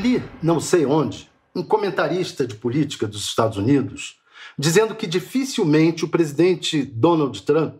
Li, não sei onde, um comentarista de política dos Estados Unidos dizendo que dificilmente o presidente Donald Trump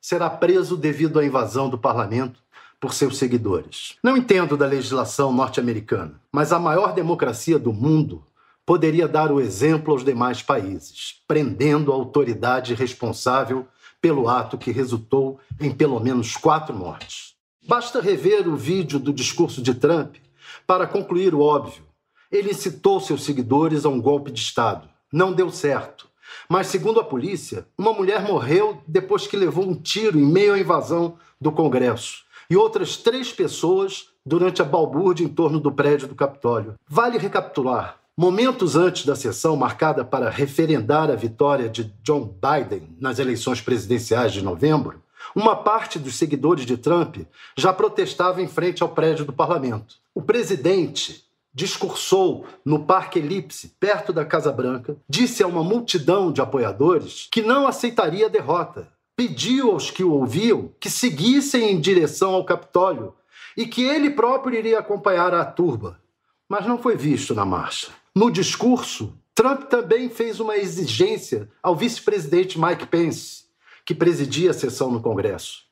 será preso devido à invasão do parlamento por seus seguidores. Não entendo da legislação norte-americana, mas a maior democracia do mundo poderia dar o exemplo aos demais países, prendendo a autoridade responsável pelo ato que resultou em pelo menos quatro mortes. Basta rever o vídeo do discurso de Trump para concluir o óbvio. Ele incitou seus seguidores a um golpe de Estado. Não deu certo. Mas, segundo a polícia, uma mulher morreu depois que levou um tiro em meio à invasão do Congresso. E outras três pessoas durante a balbúrdia em torno do prédio do Capitólio. Vale recapitular. Momentos antes da sessão marcada para referendar a vitória de John Biden nas eleições presidenciais de novembro, uma parte dos seguidores de Trump já protestava em frente ao prédio do parlamento. O presidente discursou no Parque Elipse, perto da Casa Branca, disse a uma multidão de apoiadores que não aceitaria a derrota. Pediu aos que o ouviam que seguissem em direção ao Capitólio e que ele próprio iria acompanhar a turba. Mas não foi visto na marcha. No discurso, Trump também fez uma exigência ao vice-presidente Mike Pence, que presidia a sessão no Congresso.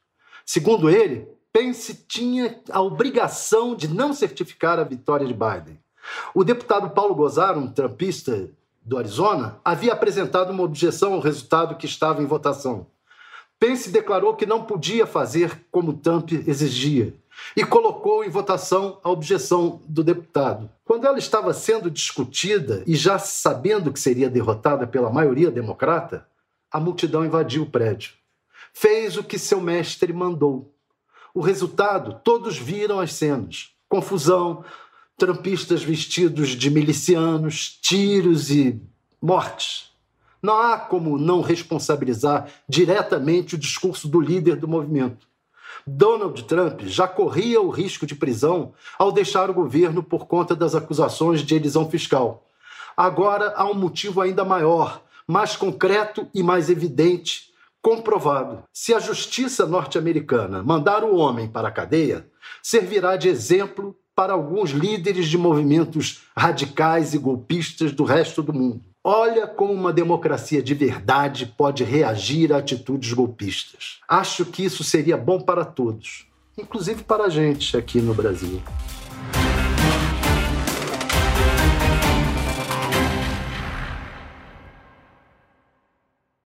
Segundo ele, Pence tinha a obrigação de não certificar a vitória de Biden. O deputado Paulo Gozar, um trumpista do Arizona, havia apresentado uma objeção ao resultado que estava em votação. Pence declarou que não podia fazer como Trump exigia e colocou em votação a objeção do deputado. Quando ela estava sendo discutida e já sabendo que seria derrotada pela maioria democrata, a multidão invadiu o prédio. Fez o que seu mestre mandou. O resultado, todos viram as cenas: confusão, trampistas vestidos de milicianos, tiros e mortes. Não há como não responsabilizar diretamente o discurso do líder do movimento. Donald Trump já corria o risco de prisão ao deixar o governo por conta das acusações de elisão fiscal. Agora há um motivo ainda maior, mais concreto e mais evidente, comprovado. Se a justiça norte-americana mandar o homem para a cadeia, servirá de exemplo para alguns líderes de movimentos radicais e golpistas do resto do mundo. Olha como uma democracia de verdade pode reagir a atitudes golpistas. Acho que isso seria bom para todos, inclusive para a gente aqui no Brasil.